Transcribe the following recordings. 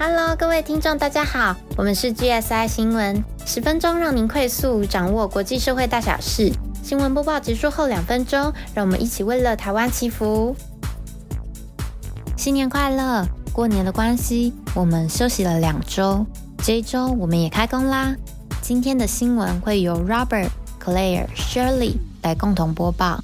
Hello，各位听众，大家好，我们是 GSI 新闻，十分钟让您快速掌握国际社会大小事。新闻播报结束后两分钟，让我们一起为了台湾祈福。新年快乐！过年的关系，我们休息了两周，这一周我们也开工啦。今天的新闻会由 Robert、Claire、Shirley 来共同播报，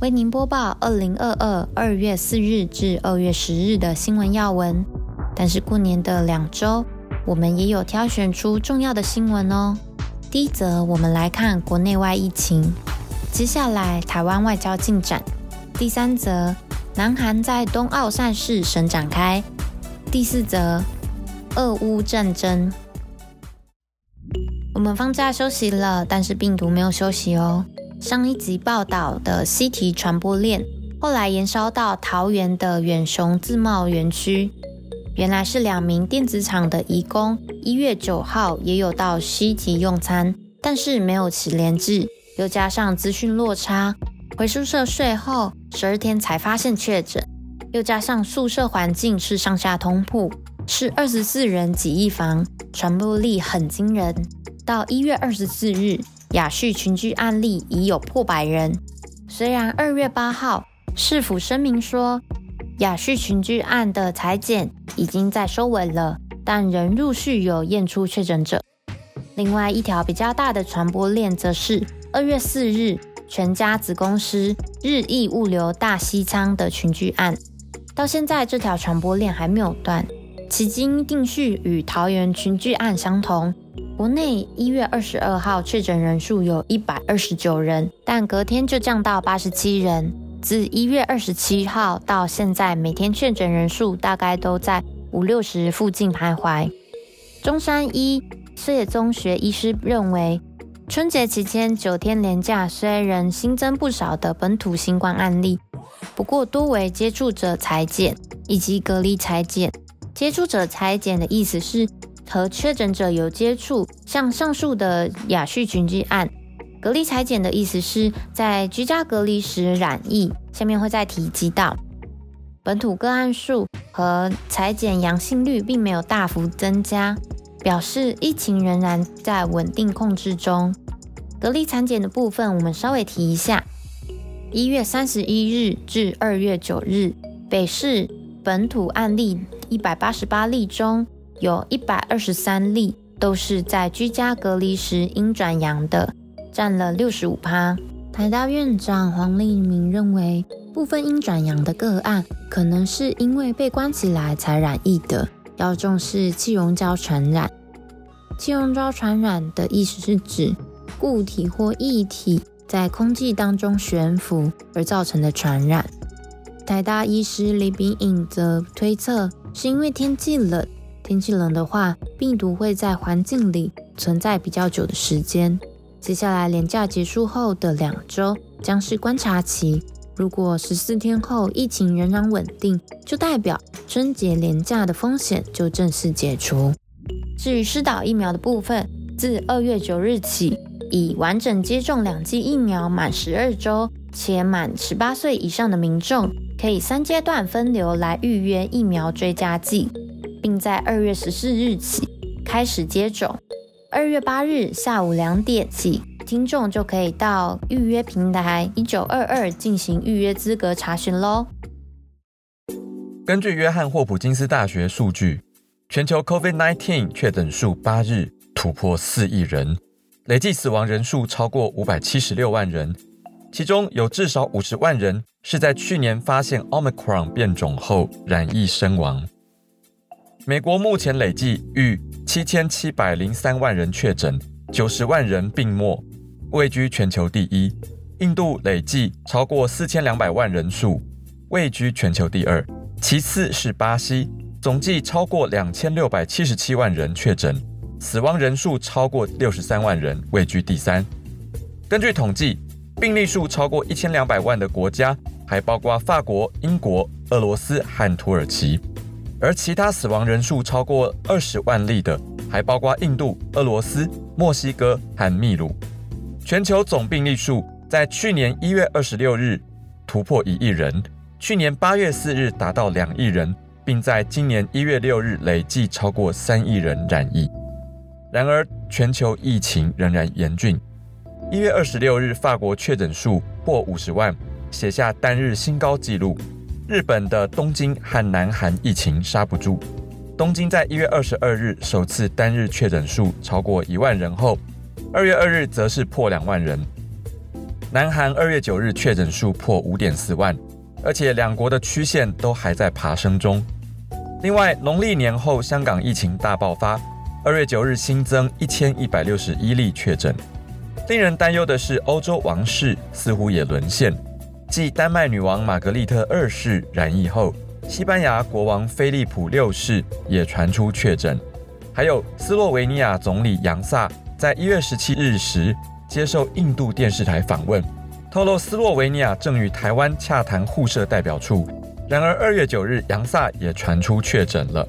为您播报二零二二二月四日至二月十日的新闻要闻。但是过年的两周，我们也有挑选出重要的新闻哦。第一则，我们来看国内外疫情。接下来，台湾外交进展。第三则，南韩在冬奥赛事神展开。第四则，俄乌战争。我们放假休息了，但是病毒没有休息哦。上一集报道的西提传播链，后来延烧到桃园的远雄自贸园区。原来是两名电子厂的移工，一月九号也有到西提用餐，但是没有起连制，又加上资讯落差，回宿舍睡后十二天才发现确诊，又加上宿舍环境是上下通铺，是二十四人挤一房，传播力很惊人。到一月二十四日，雅旭群聚案例已有破百人。虽然二月八号市府声明说。雅旭群聚案的裁剪已经在收尾了，但仍陆续有验出确诊者。另外一条比较大的传播链，则是二月四日全家子公司日益物流大西仓的群聚案。到现在，这条传播链还没有断。迄今定序与桃园群聚案相同。国内一月二十二号确诊人数有一百二十九人，但隔天就降到八十七人。自一月二十七号到现在，每天确诊人数大概都在五六十附近徘徊。中山医谢中学医师认为，春节期间九天连假虽然新增不少的本土新冠案例，不过多为接触者裁剪以及隔离裁剪。接触者裁剪的意思是和确诊者有接触，像上述的雅旭群聚案。隔离裁剪的意思是在居家隔离时染疫，下面会再提及到本土个案数和裁剪阳性率并没有大幅增加，表示疫情仍然在稳定控制中。隔离裁剪的部分，我们稍微提一下：一月三十一日至二月九日，北市本土案例一百八十八例中，有一百二十三例都是在居家隔离时阴转阳的。占了六十五趴。台大院长黄立明认为，部分阴转阳的个案，可能是因为被关起来才染疫的，要重视气溶胶传染。气溶胶传染的意思是指固体或液体在空气当中悬浮而造成的传染。台大医师李炳颖则推测，是因为天气冷，天气冷的话，病毒会在环境里存在比较久的时间。接下来，连假结束后的两周将是观察期。如果十四天后疫情仍然稳定，就代表春节连假的风险就正式解除。至于施打疫苗的部分，自二月九日起，已完整接种两剂疫苗满十二周且满十八岁以上的民众，可以三阶段分流来预约疫苗追加剂，并在二月十四日起开始接种。二月八日下午两点起，听众就可以到预约平台一九二二进行预约资格查询喽。根据约翰霍普金斯大学数据，全球 COVID-19 确诊数八日突破四亿人，累计死亡人数超过五百七十六万人，其中有至少五十万人是在去年发现 Omicron 变种后染疫身亡。美国目前累计逾七千七百零三万人确诊，九十万人病末，位居全球第一。印度累计超过四千两百万人数，位居全球第二。其次是巴西，总计超过两千六百七十七万人确诊，死亡人数超过六十三万人，位居第三。根据统计，病例数超过一千两百万的国家，还包括法国、英国、俄罗斯和土耳其。而其他死亡人数超过二十万例的，还包括印度、俄罗斯、墨西哥和秘鲁。全球总病例数在去年一月二十六日突破一亿人，去年八月四日达到两亿人，并在今年一月六日累计超过三亿人染疫。然而，全球疫情仍然严峻。一月二十六日，法国确诊数破五十万，写下单日新高纪录。日本的东京和南韩疫情刹不住。东京在一月二十二日首次单日确诊数超过一万人后，二月二日则是破两万人。南韩二月九日确诊数破五点四万，而且两国的曲线都还在爬升中。另外，农历年后香港疫情大爆发，二月九日新增一千一百六十一例确诊。令人担忧的是，欧洲王室似乎也沦陷。继丹麦女王玛格丽特二世染疫后，西班牙国王菲利普六世也传出确诊。还有斯洛维尼亚总理杨萨在一月十七日时接受印度电视台访问，透露斯洛维尼亚正与台湾洽谈互设代表处。然而二月九日，杨萨也传出确诊了。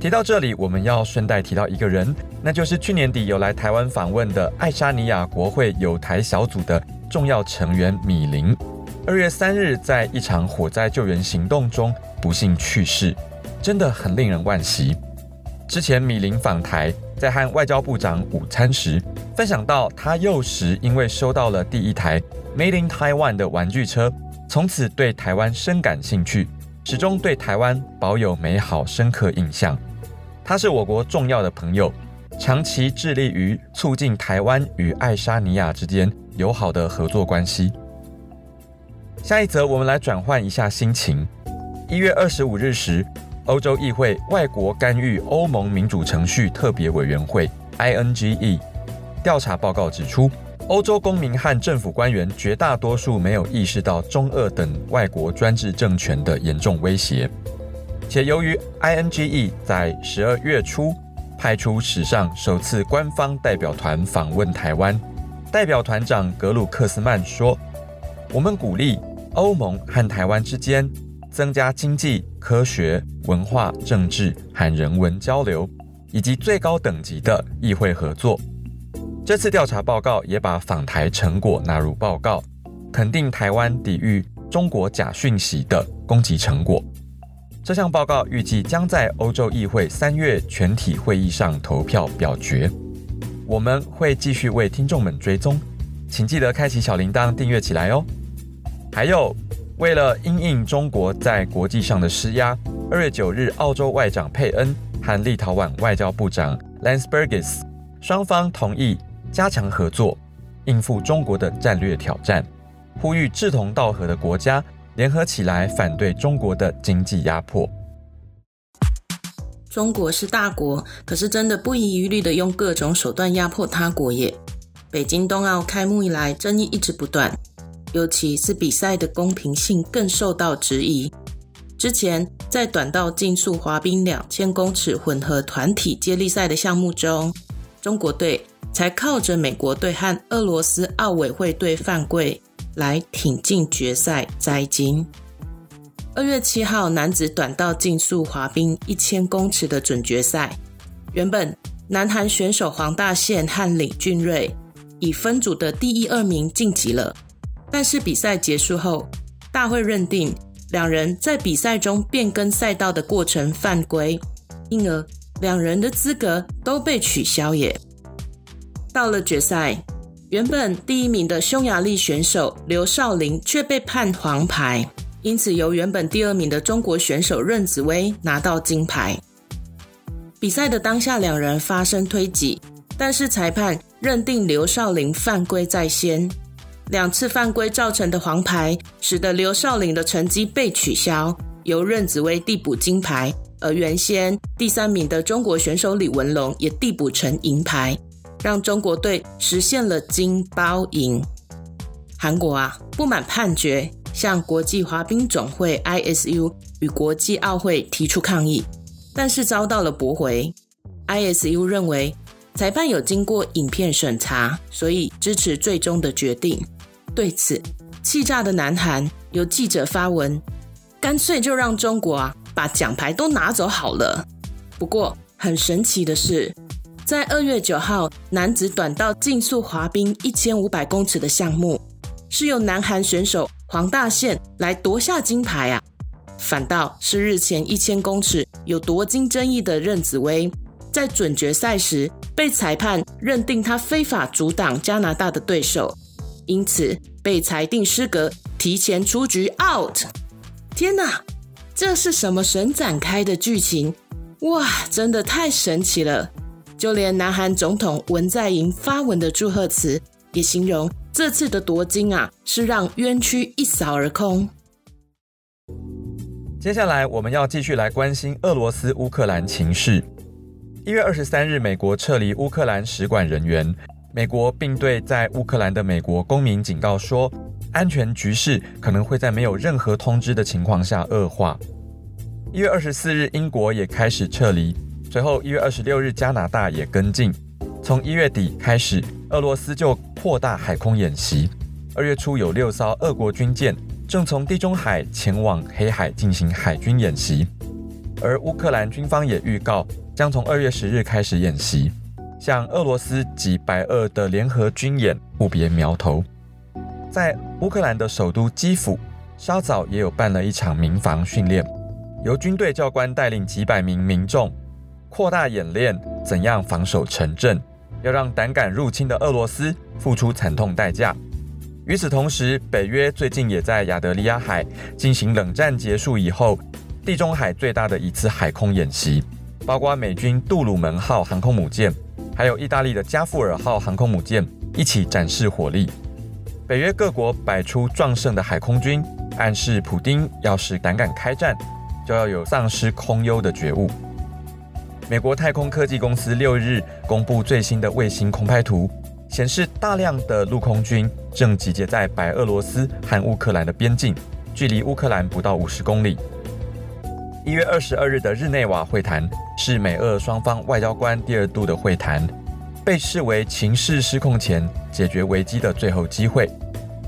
提到这里，我们要顺带提到一个人，那就是去年底有来台湾访问的爱沙尼亚国会友台小组的重要成员米林。二月三日，在一场火灾救援行动中不幸去世，真的很令人惋惜。之前米林访台，在和外交部长午餐时，分享到他幼时因为收到了第一台 Made in Taiwan 的玩具车，从此对台湾深感兴趣，始终对台湾保有美好深刻印象。他是我国重要的朋友，长期致力于促进台湾与爱沙尼亚之间友好的合作关系。下一则，我们来转换一下心情。一月二十五日时，欧洲议会外国干预欧盟民主程序特别委员会 （INGE） 调查报告指出，欧洲公民和政府官员绝大多数没有意识到中俄等外国专制政权的严重威胁。且由于 INGE 在十二月初派出史上首次官方代表团访问台湾，代表团长格鲁克斯曼说：“我们鼓励欧盟和台湾之间增加经济、科学、文化、政治和人文交流，以及最高等级的议会合作。”这次调查报告也把访台成果纳入报告，肯定台湾抵御中国假讯息的攻击成果。这项报告预计将在欧洲议会三月全体会议上投票表决。我们会继续为听众们追踪，请记得开启小铃铛订阅起来哦。还有，为了因应中国在国际上的施压，二月九日，澳洲外长佩恩和立陶宛外交部长 Lansbergis 双方同意加强合作，应付中国的战略挑战，呼吁志同道合的国家。联合起来反对中国的经济压迫。中国是大国，可是真的不遗余力的用各种手段压迫他国耶。北京冬奥开幕以来，争议一直不断，尤其是比赛的公平性更受到质疑。之前在短道竞速滑冰两千公尺混合团体接力赛的项目中，中国队才靠着美国队和俄罗斯奥委会队犯规。来挺进决赛摘金。二月七号，男子短道竞速滑冰一千公尺的准决赛，原本南韩选手黄大宪和李俊瑞以分组的第一、二名晋级了。但是比赛结束后，大会认定两人在比赛中变更赛道的过程犯规，因而两人的资格都被取消。也到了决赛。原本第一名的匈牙利选手刘少林却被判黄牌，因此由原本第二名的中国选手任子威拿到金牌。比赛的当下，两人发生推挤，但是裁判认定刘少林犯规在先，两次犯规造成的黄牌，使得刘少林的成绩被取消，由任子威递补金牌，而原先第三名的中国选手李文龙也递补成银牌。让中国队实现了金包银。韩国啊，不满判决，向国际滑冰总会 ISU 与国际奥会提出抗议，但是遭到了驳回。ISU 认为裁判有经过影片审查，所以支持最终的决定。对此，气炸的南韩有记者发文，干脆就让中国啊把奖牌都拿走好了。不过很神奇的是。在二月九号，男子短道竞速滑冰一千五百公尺的项目，是由南韩选手黄大宪来夺下金牌啊！反倒是日前一千公尺有夺金争议的任子威，在准决赛时被裁判认定他非法阻挡加拿大的对手，因此被裁定失格，提前出局 out。天哪，这是什么神展开的剧情？哇，真的太神奇了！就连南韩总统文在寅发文的祝贺词，也形容这次的夺金啊，是让冤屈一扫而空。接下来我们要继续来关心俄罗斯乌克兰情势。一月二十三日，美国撤离乌克兰使馆人员，美国并对在乌克兰的美国公民警告说，安全局势可能会在没有任何通知的情况下恶化。一月二十四日，英国也开始撤离，随后一月二十六日，加拿大也跟进。从一月底开始，俄罗斯就扩大海空演习，二月初有六艘俄国军舰。正从地中海前往黑海进行海军演习，而乌克兰军方也预告将从二月十日开始演习，向俄罗斯及白俄的联合军演务别苗头。在乌克兰的首都基辅，稍早也有办了一场民防训练，由军队教官带领几百名民众扩大演练，怎样防守城镇，要让胆敢入侵的俄罗斯付出惨痛代价。与此同时，北约最近也在亚得里亚海进行冷战结束以后地中海最大的一次海空演习，包括美军杜鲁门号航空母舰，还有意大利的加富尔号航空母舰一起展示火力。北约各国摆出壮盛的海空军，暗示普京要是胆敢开战，就要有丧失空优的觉悟。美国太空科技公司六日公布最新的卫星空拍图。显示大量的陆空军正集结在白俄罗斯和乌克兰的边境，距离乌克兰不到五十公里。一月二十二日的日内瓦会谈是美俄双方外交官第二度的会谈，被视为情势失控前解决危机的最后机会。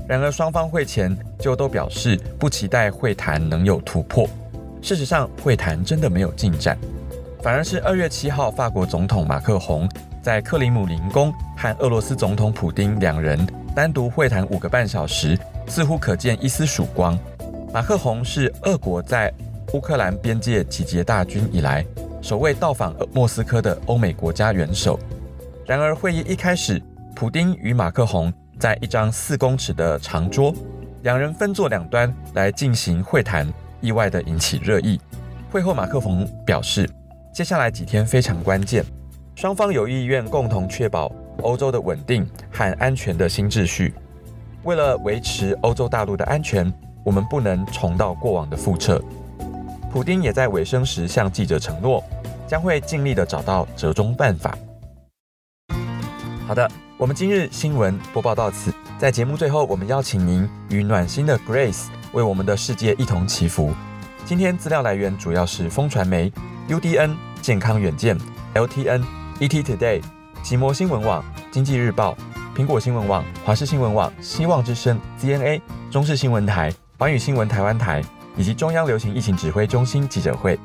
然而，双方会前就都表示不期待会谈能有突破。事实上，会谈真的没有进展，反而是二月七号，法国总统马克宏。在克里姆林宫和俄罗斯总统普京两人单独会谈五个半小时，似乎可见一丝曙光。马克宏是俄国在乌克兰边界集结大军以来首位到访莫斯科的欧美国家元首。然而，会议一开始，普京与马克宏在一张四公尺的长桌，两人分坐两端来进行会谈，意外的引起热议。会后，马克宏表示，接下来几天非常关键。双方有意愿共同确保欧洲的稳定和安全的新秩序。为了维持欧洲大陆的安全，我们不能重蹈过往的覆辙。普丁也在尾声时向记者承诺，将会尽力的找到折中办法。好的，我们今日新闻播报到此。在节目最后，我们邀请您与暖心的 Grace 为我们的世界一同祈福。今天资料来源主要是风传媒、UDN、健康远见、LTN。ET Today、奇摩新闻网、经济日报、苹果新闻网、华视新闻网、希望之声、CNA、中视新闻台、环宇新闻台湾台以及中央流行疫情指挥中心记者会。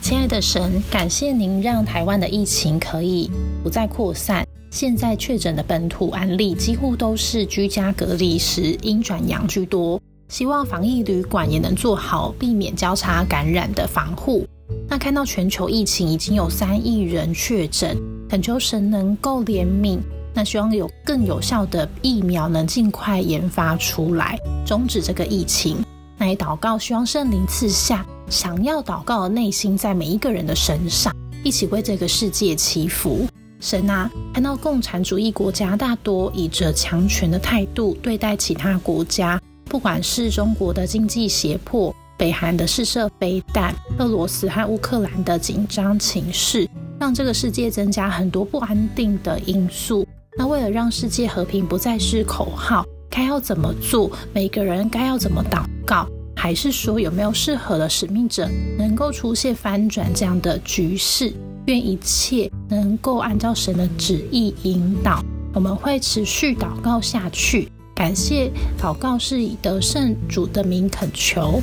亲爱的神，感谢您让台湾的疫情可以不再扩散。现在确诊的本土案例几乎都是居家隔离时阴转阳居多，希望防疫旅馆也能做好避免交叉感染的防护。那看到全球疫情已经有三亿人确诊，恳求神能够怜悯。那希望有更有效的疫苗能尽快研发出来，终止这个疫情。那也祷告，希望圣灵赐下想要祷告的内心，在每一个人的身上，一起为这个世界祈福。神啊，看到共产主义国家大多以着强权的态度对待其他国家，不管是中国的经济胁迫。北韩的试射飞弹，俄罗斯和乌克兰的紧张情势，让这个世界增加很多不安定的因素。那为了让世界和平不再是口号，该要怎么做？每个人该要怎么祷告？还是说有没有适合的使命者能够出现翻转这样的局势？愿一切能够按照神的旨意引导。我们会持续祷告下去。感谢祷告是以得胜主的名恳求。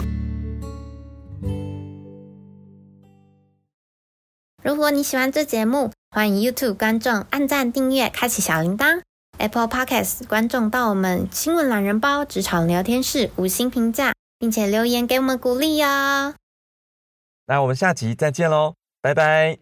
如果你喜欢这节目，欢迎 YouTube 观众按赞、订阅、开启小铃铛。Apple Podcast 观众到我们新闻懒人包职场聊天室五星评价，并且留言给我们鼓励哦。那我们下集再见喽，拜拜。